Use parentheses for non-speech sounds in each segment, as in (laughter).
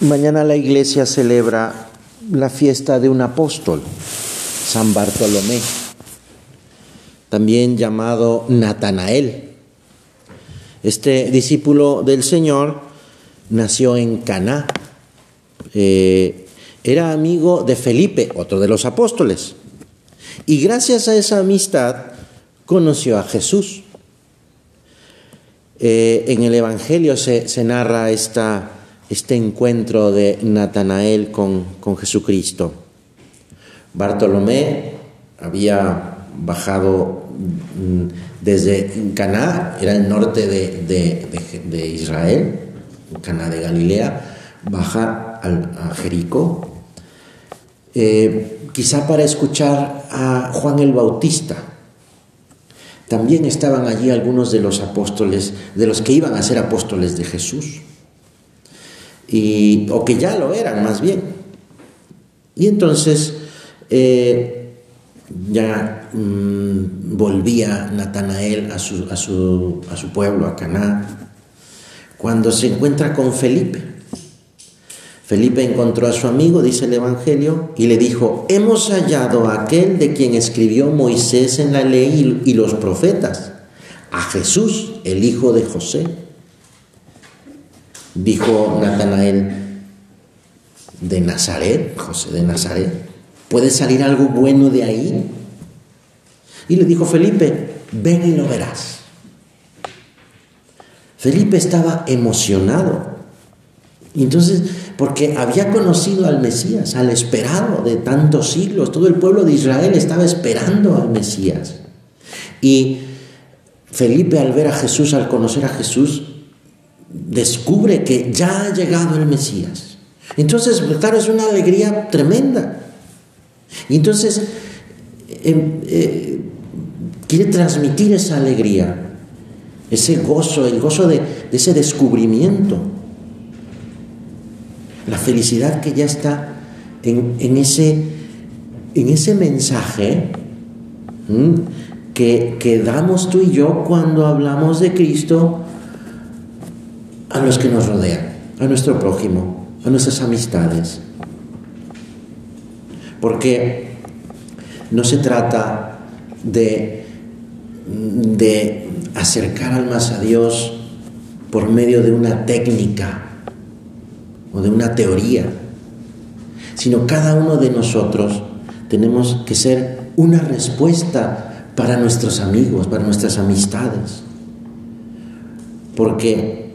Mañana la iglesia celebra la fiesta de un apóstol, San Bartolomé, también llamado Natanael. Este discípulo del Señor nació en Caná. Eh, era amigo de Felipe, otro de los apóstoles. Y gracias a esa amistad conoció a Jesús. Eh, en el Evangelio se, se narra esta este encuentro de Natanael con, Jesucristo. Bartolomé había bajado mm, desde Caná, era el norte de, Israel, Caná de Galilea, baja a Jericó, eh, quizá para escuchar a Juan el Bautista. También estaban allí algunos de los apóstoles, de los que iban a ser apóstoles de Jesús y, o que ya lo eran más bien. Y entonces eh, ya mm, volvía Natanael a su, a, su, a su pueblo, a Caná, cuando se encuentra con Felipe. Felipe encontró a su amigo, dice el Evangelio, y le dijo, hemos hallado a aquel de quien escribió Moisés en la ley y los profetas, a Jesús, el hijo de José Dijo Natanael, de Nazaret, José de Nazaret, ¿puede salir algo bueno de ahí? Y le dijo Felipe, ven y lo verás. Felipe estaba emocionado. Entonces, porque había conocido al Mesías, al esperado de tantos siglos, todo el pueblo de Israel estaba esperando al Mesías. Y Felipe al ver a Jesús, al conocer a Jesús, descubre que ya ha llegado el Mesías. Entonces, claro, es una alegría tremenda. Y entonces, em, eh, quiere transmitir esa alegría, ese gozo, el gozo de, ese descubrimiento, la felicidad que ya está en, ese, en ese mensaje que, que damos tú y yo cuando hablamos de Cristo a los que nos rodean, a nuestro prójimo, a nuestras amistades. Porque no se trata de, de acercar almas a Dios por medio de una técnica o de una teoría, sino cada uno de nosotros tenemos que ser una respuesta para nuestros amigos, para nuestras amistades. Porque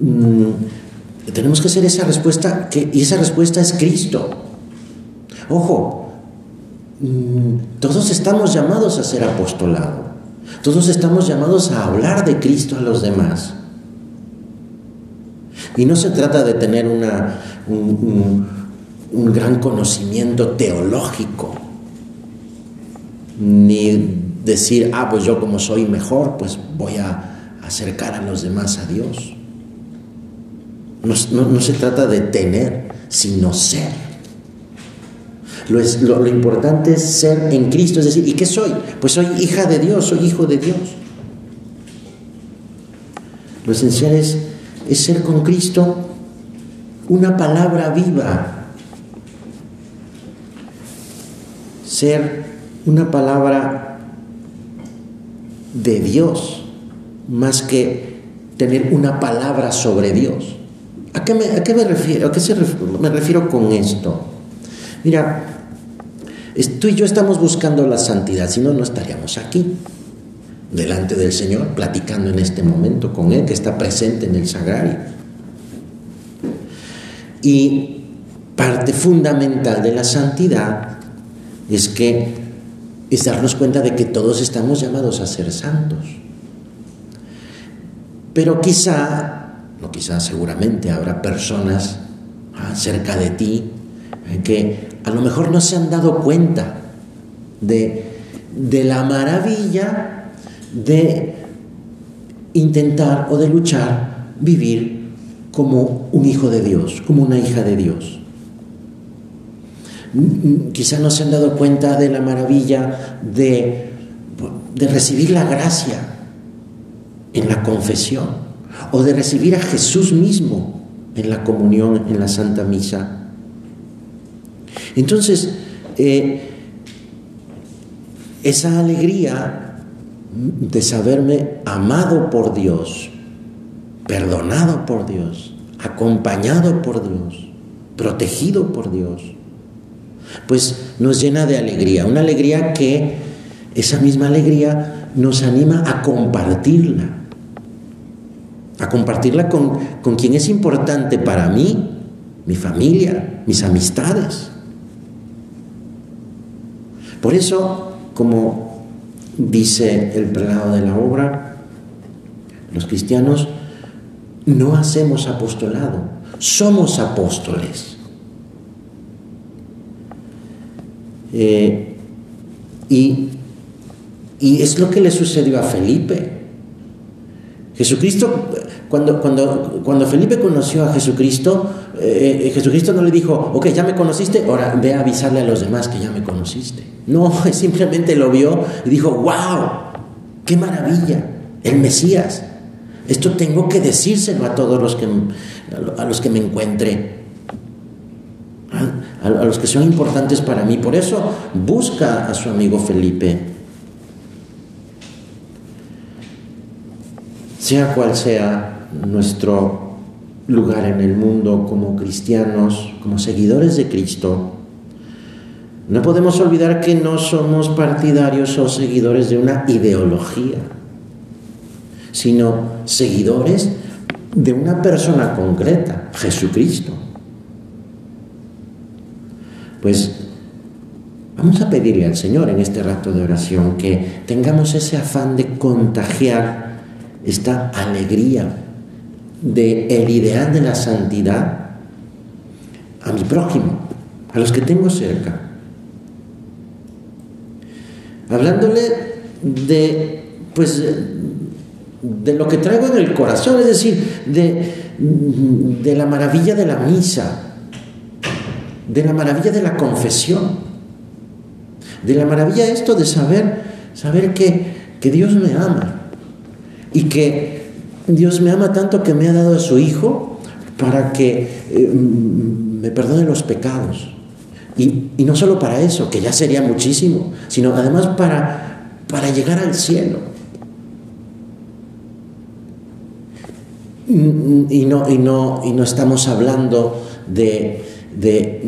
Mm, tenemos que ser esa respuesta, y esa respuesta es Cristo. Ojo, mm, todos estamos llamados a ser apostolado, todos estamos llamados a hablar de Cristo a los demás. Y no se trata de tener una, un gran conocimiento teológico, ni decir, ah, pues yo como soy mejor, pues voy a acercar a los demás a Dios. No, se trata de tener, sino ser. Lo, es, lo, importante es ser en Cristo, es decir, ¿y qué soy? Pues soy hija de Dios, soy hijo de Dios. Lo esencial es, es ser con Cristo una palabra viva, ser una palabra de Dios, más que tener una palabra sobre Dios. ¿A qué me, refiero? ¿A qué me refiero con esto? Mira, tú y yo estamos buscando la santidad, si no, no estaríamos aquí, delante del Señor, platicando en este momento con Él, que está presente en el sagrario. Y parte fundamental de la santidad es que es darnos cuenta de que todos estamos llamados a ser santos. Pero quizá no quizás seguramente habrá personas cerca de ti eh, que a lo mejor no se han dado cuenta de, de la maravilla de intentar o de luchar vivir como un hijo de Dios, como una hija de Dios. Mm, mm, quizás no se han dado cuenta de la maravilla de, de recibir la gracia en la confesión o de recibir a Jesús mismo en la comunión, en la Santa Misa. Entonces, eh, esa alegría de saberme amado por Dios, perdonado por Dios, acompañado por Dios, protegido por Dios, pues nos llena de alegría, una alegría que esa misma alegría nos anima a compartirla, a compartirla con, con quien es importante para mí, mi familia, mis amistades. Por eso, como dice el prelado de la obra, los cristianos no hacemos apostolado, somos apóstoles. Eh, y, y, es lo que le sucedió a Felipe. Jesucristo, cuando, cuando, cuando Felipe conoció a Jesucristo, eh, eh, Jesucristo no le dijo, ok, ya me conociste, ahora ve a avisarle a los demás que ya me conociste. No, (laughs) simplemente lo vio y dijo, wow, qué maravilla, el Mesías. Esto tengo que decírselo a todos los que, a los que me encuentre, a, a los que son importantes para mí. Por eso busca a su amigo Felipe. Sea cual sea nuestro lugar en el mundo como cristianos, como seguidores de Cristo, no podemos olvidar que no somos partidarios o seguidores de una ideología, sino seguidores de una persona concreta, Jesucristo. Pues vamos a pedirle al Señor en este rato de oración que tengamos ese afán de contagiar esta alegría del el ideal de la santidad a mi prójimo, a los que tengo cerca. Hablándole de, pues, de lo que traigo en el corazón, es decir, de, de la maravilla de la misa, de la maravilla de la confesión, de la maravilla esto de saber, saber que, que Dios me ama y que Dios me ama tanto que me ha dado a su Hijo para que eh, me perdone los pecados. Y, y, no solo para eso, que ya sería muchísimo, sino además para, para llegar al cielo. Y no, y no, y no estamos hablando de, de,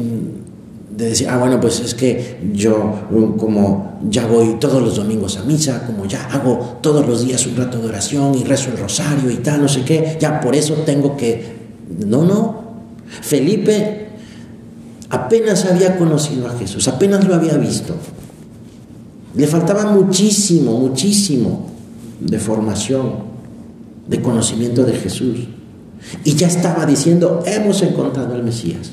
de, decir, ah, bueno, pues es que yo como ya voy todos los domingos a misa, como ya hago todos los días un rato de oración y rezo el rosario y tal, no sé qué, ya por eso tengo que... No, no. Felipe apenas había conocido a Jesús, apenas lo había visto. Le faltaba muchísimo, muchísimo de formación, de conocimiento de Jesús. Y ya estaba diciendo, hemos encontrado al Mesías.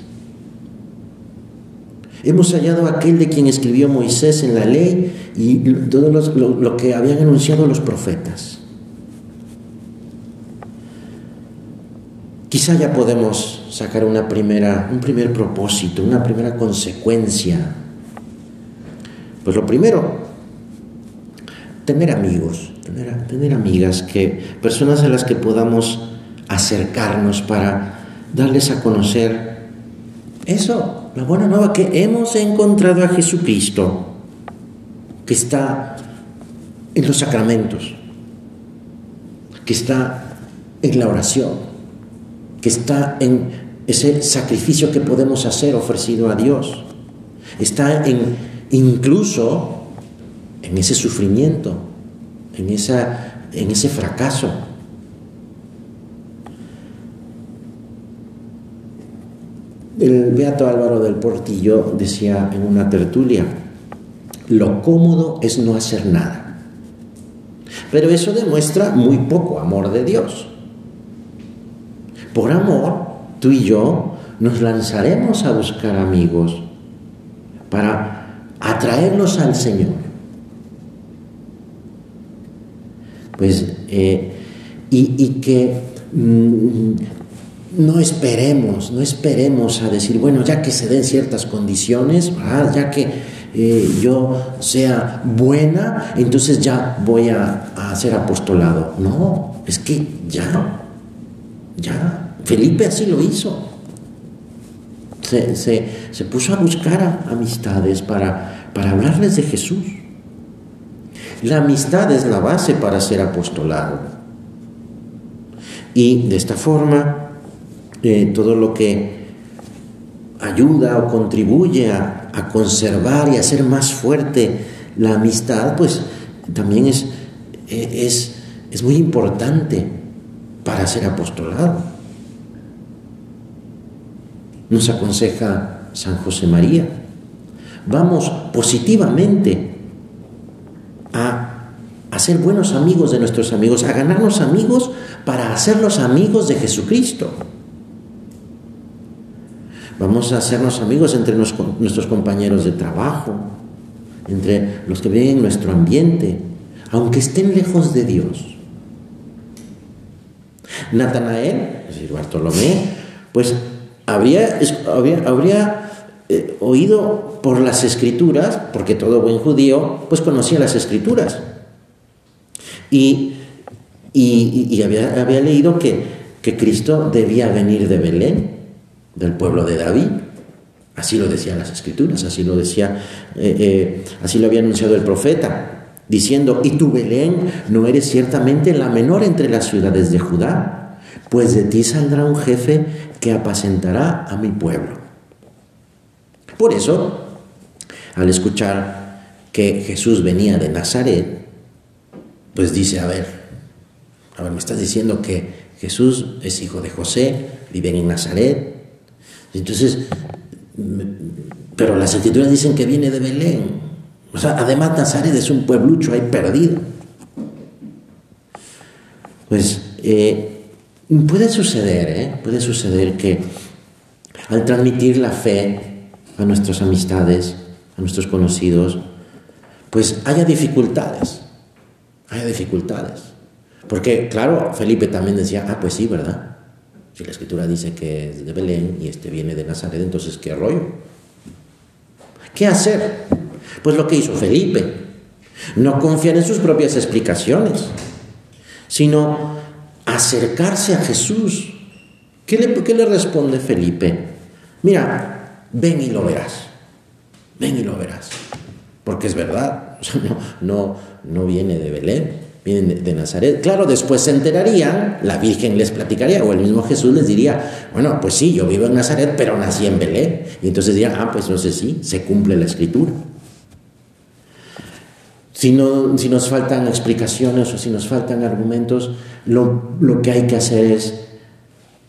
Hemos hallado aquel de quien escribió Moisés en la ley y todo lo, lo que habían anunciado los profetas. Quizá ya podemos sacar una primera, un primer propósito, una primera consecuencia. Pues lo primero, tener amigos, tener, tener amigas, que, personas a las que podamos acercarnos para darles a conocer eso, la buena nueva, que hemos encontrado a Jesucristo, que está en los sacramentos, que está en la oración, que está en ese sacrificio que podemos hacer ofrecido a Dios. Está incluso en ese sufrimiento, en, esa, en ese fracaso. El beato Álvaro del Portillo decía en una tertulia, lo cómodo es no hacer nada. Pero eso demuestra muy poco amor de Dios. Por amor, tú y yo nos lanzaremos a buscar amigos para atraerlos al Señor. Pues, eh, y, que mm, no esperemos, no esperemos a decir, bueno, ya que se den ciertas condiciones, ya que eh, yo sea buena, entonces ya voy a, a hacer apostolado. No, es que ya, ya Felipe así lo hizo. Se, puso a buscar amistades para, para hablarles de Jesús. La amistad es la base para ser apostolado. Y de esta forma, todo lo que ayuda o contribuye a, a, conservar y a hacer más fuerte la amistad, pues también es, es, es muy importante para ser apostolado nos aconseja San José María. Vamos positivamente a, ser buenos amigos de nuestros amigos, a ganarnos amigos para hacerlos amigos de Jesucristo. Vamos a hacernos amigos entre nuestros compañeros de trabajo, entre los que viven en nuestro ambiente, aunque estén lejos de Dios. Natanael, es decir, Bartolomé, pues habría, eh, oído por las escrituras, porque todo buen judío pues conocía las escrituras. Y, y, había, había, leído que, que, Cristo debía venir de Belén, del pueblo de David. Así lo decían las escrituras, así lo decía, eh, eh, así lo había anunciado el profeta, diciendo, y tu Belén no eres ciertamente la menor entre las ciudades de Judá, pues de ti saldrá un jefe que apacentará a mi pueblo. Por eso, al escuchar que Jesús venía de Nazaret, pues dice, a ver, a ver, me estás diciendo que Jesús es hijo de José, vive en Nazaret. Entonces, pero las escrituras dicen que viene de Belén. O sea, además Nazaret es un pueblucho ahí perdido. Pues eh, Puede suceder, ¿eh? Puede suceder que al transmitir la fe a nuestras amistades, a nuestros conocidos, pues haya dificultades, haya dificultades. Porque, claro, Felipe también decía, ah, pues sí, ¿verdad? Si la escritura dice que es de Belén y este viene de Nazaret, entonces, ¿qué rollo? ¿Qué hacer? Pues lo que hizo Felipe, no confiar en sus propias explicaciones, sino acercarse a Jesús. ¿Qué le, responde Felipe? Mira, ven y lo verás. Ven y lo verás. Porque es verdad, (laughs) no, no, viene de Belén, viene de, Nazaret. Claro, después se enterarían, la Virgen les platicaría, o el mismo Jesús les diría, bueno, pues sí, yo vivo en Nazaret, pero nací en Belén. Y entonces dirían, ah, pues no sé sí, se cumple la escritura. Si, no, si nos faltan explicaciones o si nos faltan argumentos, lo, que hay que hacer es,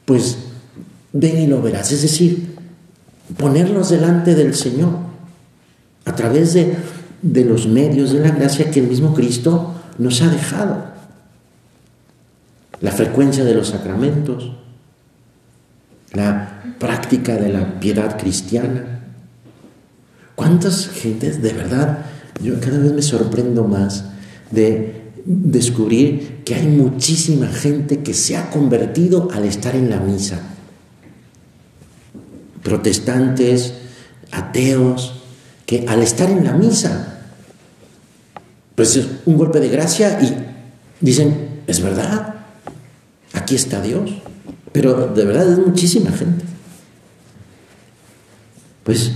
pues, ven y lo verás. Es decir, ponernos delante del Señor a través de, de los medios de la gracia que el mismo Cristo nos ha dejado. La frecuencia de los sacramentos, la práctica de la piedad cristiana. ¿Cuántas gentes de verdad yo cada vez me sorprendo más de descubrir que hay muchísima gente que se ha convertido al estar en la misa. Protestantes, ateos, que al estar en la misa, pues es un golpe de gracia y dicen, es verdad, aquí está Dios. Pero de verdad es muchísima gente. Pues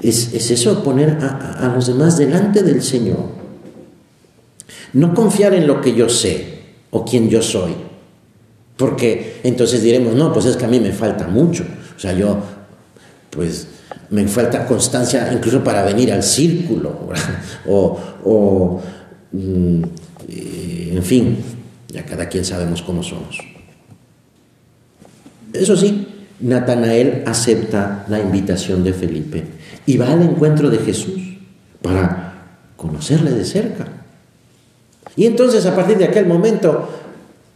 es, eso, poner a, los demás delante del Señor. No confiar en lo que yo sé o quién yo soy. Porque entonces diremos, no, pues es que a mí me falta mucho. O sea, yo, pues, me falta constancia incluso para venir al círculo. (laughs) O, o mm, en fin, ya cada quien sabemos cómo somos. Eso sí, Natanael acepta la invitación de Felipe y va al encuentro de Jesús para conocerle de cerca. Y entonces a partir de aquel momento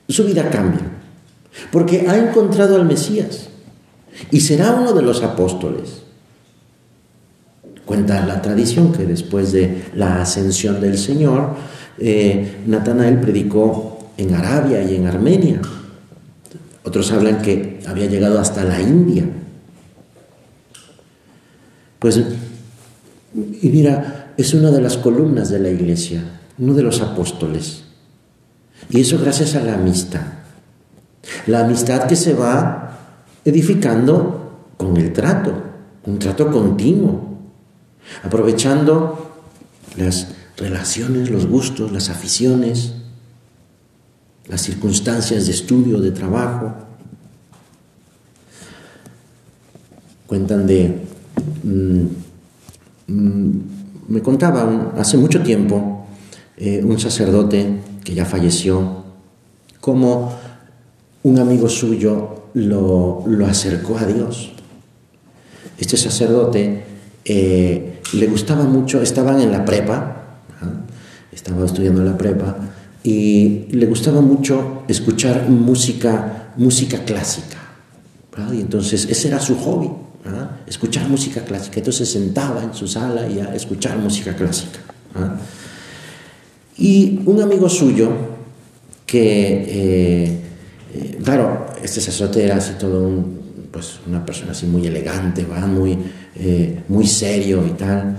su vida cambia, porque ha encontrado al Mesías y será uno de los apóstoles. Cuenta la tradición que después de la ascensión del Señor, eh, Natanael predicó en Arabia y en Armenia. Otros hablan que había llegado hasta la India. Pues, y mira, es una de las columnas de la iglesia, uno de los apóstoles. Y eso gracias a la amistad. La amistad que se va edificando con el trato, un trato continuo, aprovechando las relaciones, los gustos, las aficiones, las circunstancias de estudio, de trabajo. Cuentan de... Mm, mm, me contaba hace mucho tiempo eh, un sacerdote que ya falleció, cómo un amigo suyo lo, acercó a Dios. Este sacerdote eh, le gustaba mucho, estaban en la prepa, estaba estudiando la prepa, y le gustaba mucho escuchar música, música clásica. Y entonces ese era su hobby, escuchar música clásica. Entonces se sentaba en su sala y a escuchar música clásica. Y un amigo suyo, que, eh, eh, claro, este sacerdote era así todo un, pues una persona así muy elegante, ¿va? Muy, eh, muy serio y tal.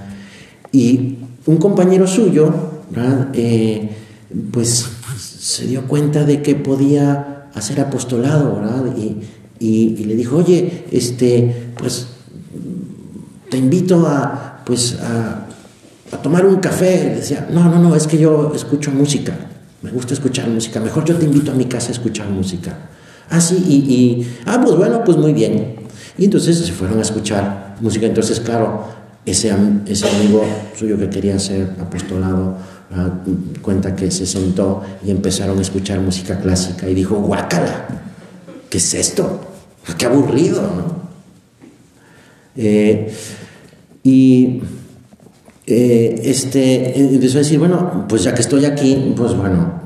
Y un compañero suyo, pues se dio cuenta de que podía hacer apostolado, ¿verdad? Y, le dijo, oye, este, pues te invito a, pues, a, tomar un café. decía, no, no, no, es que yo escucho música, me gusta escuchar música, mejor yo te invito a mi casa a escuchar música. Ah, sí, y, ah, pues bueno, pues muy bien. Y entonces se fueron a escuchar música. Entonces, claro, ese, ese amigo suyo que quería ser apostolado, cuenta que se sentó y empezaron a escuchar música clásica y dijo, guácala, ¿qué es esto? Qué aburrido, ¿no? Eh, y eh, este, empezó a decir, bueno, pues ya que estoy aquí, pues bueno,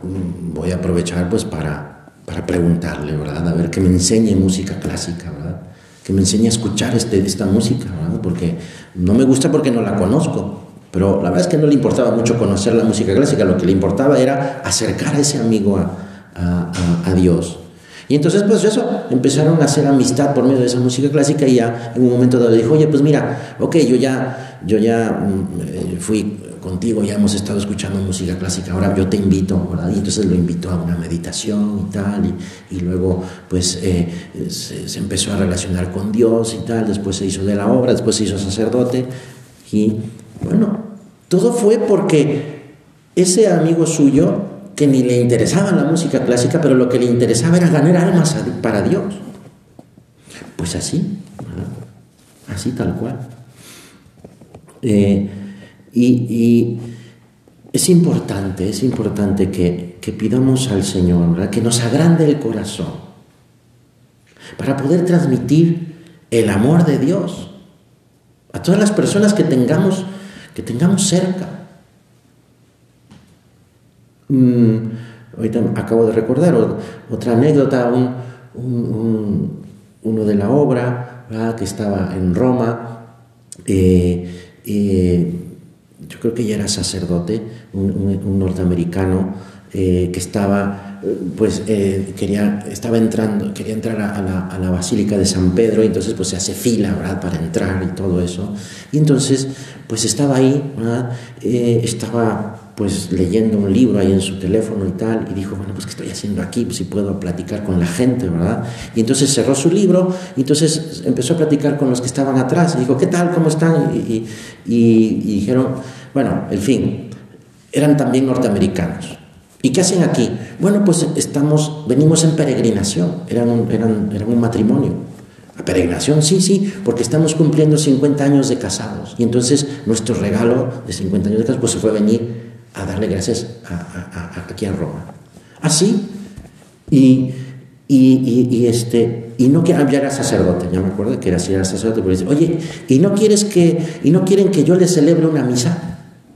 voy a aprovechar pues para, para preguntarle, ¿verdad? A ver que me enseñe música clásica, ¿verdad? Que me enseñe a escuchar este, esta música, ¿verdad? Porque no me gusta porque no la conozco. Pero la verdad es que no le importaba mucho conocer la música clásica, lo que le importaba era acercar a ese amigo a, Dios. Y entonces, pues eso, empezaron a hacer amistad por medio de esa música clásica y ya en un momento dado dijo, oye, pues mira, ok, yo ya, yo ya mm, eh, fui contigo, ya hemos estado escuchando música clásica, ahora yo te invito, ¿verdad? Y entonces lo invitó a una meditación y tal, y, luego pues eh, se, empezó a relacionar con Dios y tal, después se hizo de la obra, después se hizo sacerdote, y bueno, todo fue porque ese amigo suyo, que ni le interesaba la música clásica, pero lo que le interesaba era ganar almas para Dios. Pues así, así tal cual. Eh, y, es importante, es importante que, pidamos al Señor que nos agrande el corazón para poder transmitir el amor de Dios a todas las personas que tengamos que tengamos cerca. Mm, ahorita acabo de recordar otra anécdota, uno de la obra que estaba en Roma, eh, eh, yo creo que ya era sacerdote, un, norteamericano eh, que estaba pues eh, quería, estaba entrando, quería entrar a, la, a, la, Basílica de San Pedro y entonces pues se hace fila, ¿verdad? Para entrar y todo eso. Y entonces pues estaba ahí. Eh, estaba pues leyendo un libro ahí en su teléfono y tal, y dijo, bueno, pues ¿qué estoy haciendo aquí? Pues si puedo platicar con la gente, ¿verdad? Y entonces cerró su libro y entonces empezó a platicar con los que estaban atrás y dijo, ¿qué tal? ¿Cómo están? Y, y dijeron, bueno, en fin, eran también norteamericanos. ¿Y qué hacen aquí? Bueno, pues estamos, venimos en peregrinación, eran un, eran, un matrimonio. ¿A peregrinación? Sí, sí, porque estamos cumpliendo 50 años de casados. Y entonces nuestro regalo de 50 años de casados pues se fue a venir a darle gracias aquí a Roma. Así, y, y, y, este, y no que ya era sacerdote, ya me acuerdo que era, era sacerdote, pero dice, oye, ¿y no, quieres que, ¿y no quieren que yo les celebre una misa?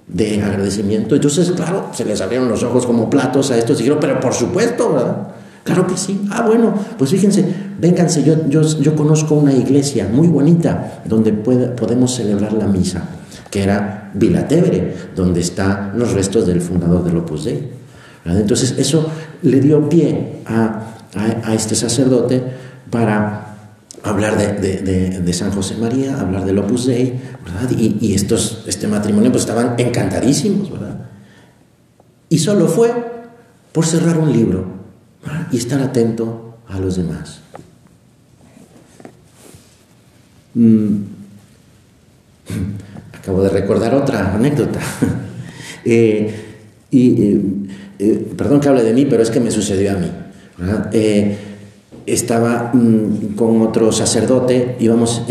De agradecimiento. Entonces, claro, se les abrieron los ojos como platos a estos y dijeron, pero por supuesto, ¿verdad? Claro que sí. Ah, bueno, pues fíjense, vénganse, yo, yo, conozco una iglesia muy bonita donde podemos celebrar la misa, que era Vilatebre, donde están los restos del fundador del Opus Dei. Entonces, eso le dio pie a, a este sacerdote para hablar de, San José María, hablar del Opus Dei, ¿verdad? Y, estos, este matrimonio pues estaban encantadísimos, ¿verdad? Y solo fue por cerrar un libro y estar atento a los demás. mm, acabo de recordar otra anécdota. (laughs) Eh, y, eh, eh, perdón que hable de mí, pero es que me sucedió a mí. Estaba mm, con otro sacerdote, íbamos,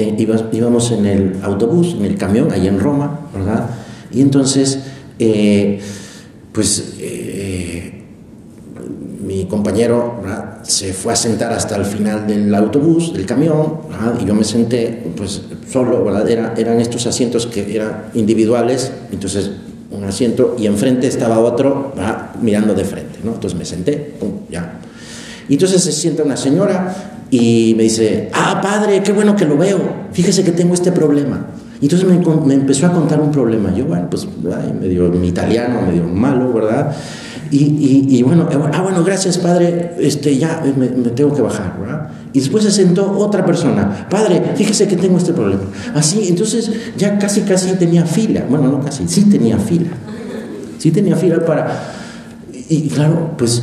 íbamos en el autobús, en el camión, ahí en Roma, ¿verdad? Y entonces, pues mi compañero se fue a sentar hasta el final del autobús, del camión, y yo me senté pues solo, ¿verdad? eran estos asientos que eran individuales, entonces un asiento y enfrente estaba otro mirando de frente, ¿no? Entonces me senté, ya. Y entonces se sienta una señora y me dice, ah, padre, qué bueno que lo veo, fíjese que tengo este problema. Y entonces me, empezó a contar un problema. Yo, bueno, pues medio mi italiano, medio malo, ¿verdad? Y, bueno, eh, ah, bueno, gracias, padre, este, ya me, tengo que bajar, ¿verdad? Y después se sentó otra persona, padre, fíjese que tengo este problema. Así, entonces ya casi, casi tenía fila, bueno, no casi, sí tenía fila, sí tenía fila para... Y claro, pues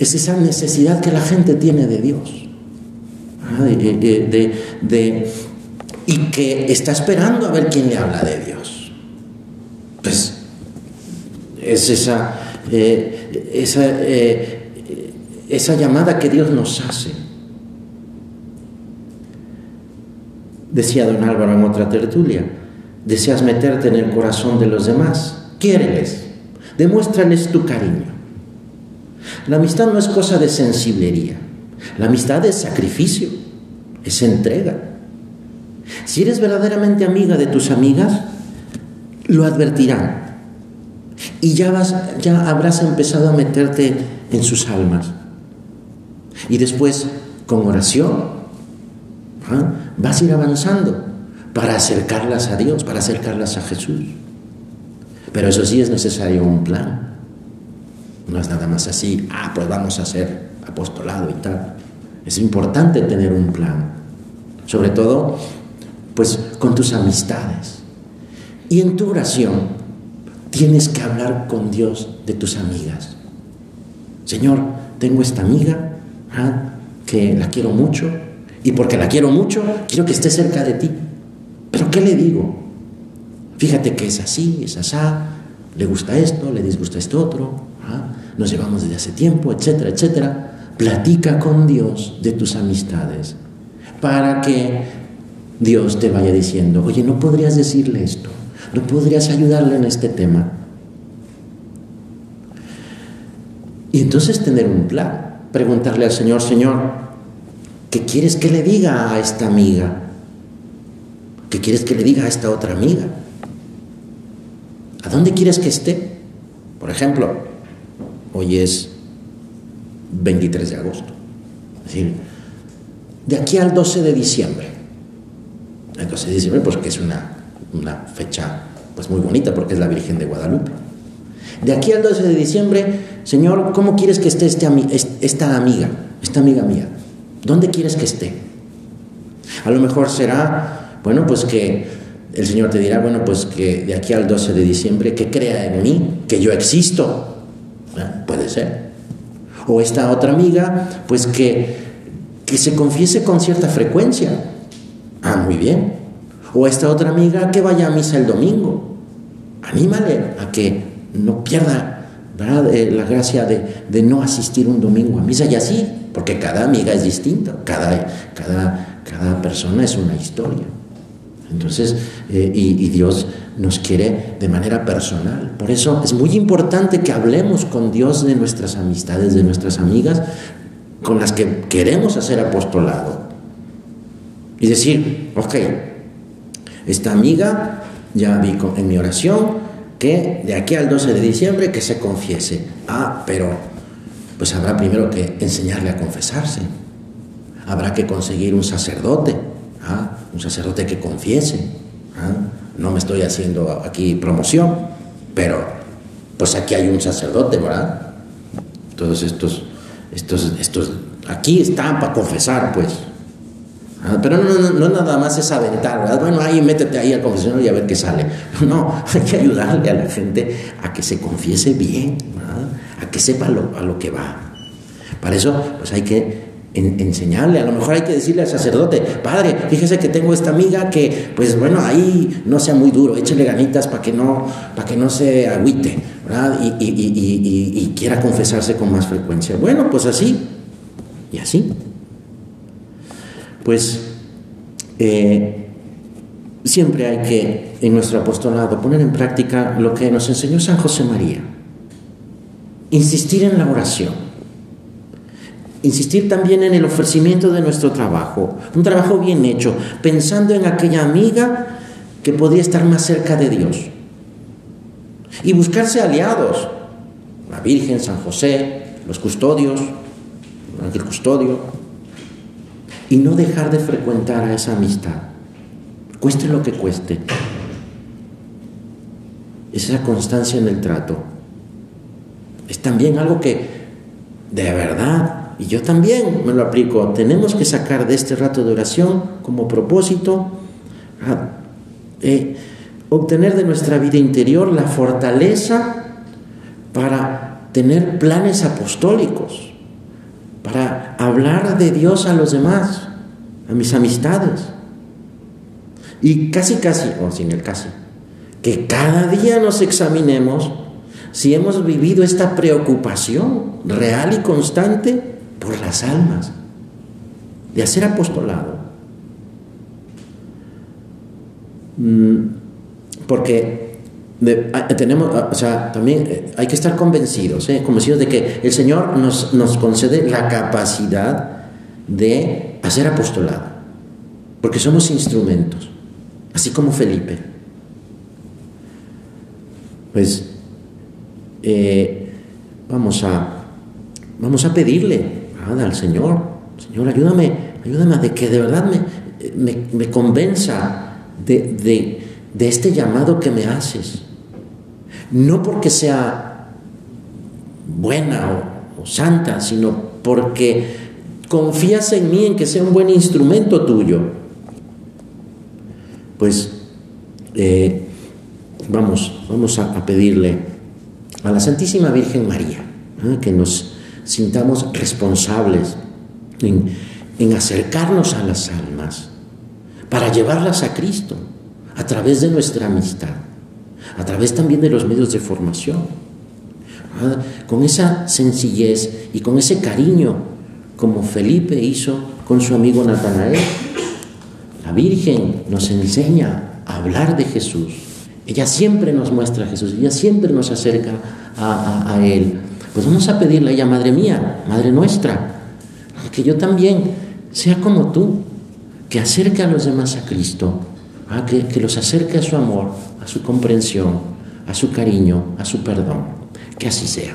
es esa necesidad que la gente tiene de Dios, de, de, y que está esperando a ver quién le habla de Dios. Pues es esa eh, esa, eh, esa llamada que Dios nos hace. Decía don Álvaro en otra tertulia, deseas meterte en el corazón de los demás, quiéreles, demuéstrales tu cariño. La amistad no es cosa de sensiblería, la amistad es sacrificio, es entrega. Si eres verdaderamente amiga de tus amigas, lo advertirán y ya, vas, ya habrás empezado a meterte en sus almas. Y después, con oración, ¿ah? vas a ir avanzando para acercarlas a Dios, para acercarlas a Jesús. Pero eso sí es necesario un plan. No es nada más así, ah, pues vamos a hacer apostolado y tal. Es importante tener un plan. Sobre todo, pues con tus amistades. Y en tu oración, tienes que hablar con Dios de tus amigas. Señor, tengo esta amiga ¿ah? que la quiero mucho y porque la quiero mucho, quiero que esté cerca de ti. Pero ¿qué le digo? Fíjate que es así, es asá, le gusta esto, le disgusta esto otro, nos llevamos desde hace tiempo, etcétera, etcétera. Platica con Dios de tus amistades para que Dios te vaya diciendo, oye, ¿no podrías decirle esto? ¿No podrías ayudarle en este tema? Y entonces tener un plan, preguntarle al Señor, Señor, ¿qué quieres que le diga a esta amiga? ¿Qué quieres que le diga a esta otra amiga? ¿A dónde quieres que esté? Por ejemplo, hoy es 23 de agosto. Es decir, de aquí al 12 de diciembre. El 12 de diciembre, pues es una una fecha pues muy bonita porque es la Virgen de Guadalupe. De aquí al 12 de diciembre, Señor, ¿cómo quieres que esté este, esta amiga, esta amiga mía? ¿Dónde quieres que esté? A lo mejor será, bueno, pues que el Señor te dirá, bueno, pues que de aquí al 12 de diciembre, que crea en mí, que yo existo. Puede ser. O esta otra amiga, pues que, que se confiese con cierta frecuencia. Ah, muy bien. O esta otra amiga que vaya a misa el domingo. Anímale a que no pierda eh, la gracia de, no asistir un domingo a misa y así, porque cada amiga es distinta, cada, cada, cada persona es una historia. Entonces, eh, y, Dios nos quiere de manera personal. Por eso es muy importante que hablemos con Dios de nuestras amistades, de nuestras amigas, con las que queremos hacer apostolado. Y decir, ok, esta amiga ya vi en mi oración que de aquí al 12 de diciembre que se confiese. Ah, pero pues habrá primero que enseñarle a confesarse. Habrá que conseguir un sacerdote, ¿ah? un sacerdote que confiese. No me estoy haciendo aquí promoción, pero pues aquí hay un sacerdote, ¿verdad? Todos estos, estos, estos, aquí están para confesar, pues. Ah, pero no, no, nada más es aventar, ¿verdad? Bueno, ahí métete ahí al confesionario y a ver qué sale. (laughs) No, hay que ayudarle a la gente a que se confiese bien, a que sepa lo, a lo que va. Para eso, pues hay que enseñarle, a lo mejor hay que decirle al sacerdote, padre, fíjese que tengo esta amiga que, pues bueno, ahí no sea muy duro, échale ganitas para que no, para que no se agüite, ¿verdad? Y, y, quiera confesarse con más frecuencia. Bueno, pues así, y así. Pues eh, siempre hay que, en nuestro apostolado, poner en práctica lo que nos enseñó San José María. Insistir en la oración Insistir también en el ofrecimiento de nuestro trabajo, un trabajo bien hecho, pensando en aquella amiga que podía estar más cerca de Dios. Y buscarse aliados, la Virgen, San José, los custodios, el custodio, y no dejar de frecuentar a esa amistad, cueste lo que cueste. Esa constancia en el trato es también algo que de verdad y yo también me lo aplico. Tenemos que sacar de este rato de oración como propósito eh, obtener de nuestra vida interior la fortaleza para tener planes apostólicos, para hablar de Dios a los demás, a mis amistades. Y casi, casi, o sin el casi, que cada día nos examinemos si hemos vivido esta preocupación real y constante por las almas, de hacer apostolado. Mm, porque tenemos, o sea, también eh, hay que estar convencidos, ¿eh? convencidos de que el Señor nos, nos concede la capacidad de hacer apostolado, porque somos instrumentos, así como Felipe. Pues eh, vamos a vamos a pedirle al Señor. Señor, ayúdame, ayúdame de que de verdad me, me, convenza de, este llamado que me haces. No porque sea buena o, santa, sino porque confías en mí, en que sea un buen instrumento tuyo. Pues eh, vamos, vamos a, pedirle a la Santísima Virgen María que nos sintamos responsables en, acercarnos a las almas para llevarlas a Cristo a través de nuestra amistad, a través también de los medios de formación, con esa sencillez y con ese cariño como Felipe hizo con su amigo Natanael. La Virgen nos enseña a hablar de Jesús. Ella siempre nos muestra a Jesús, ella siempre nos acerca a Él. Pues vamos a pedirle a ella, Madre mía, Madre nuestra, que yo también sea como tú, que acerque a los demás a Cristo, que, que los acerque a su amor, a su comprensión, a su cariño, a su perdón. Que así sea.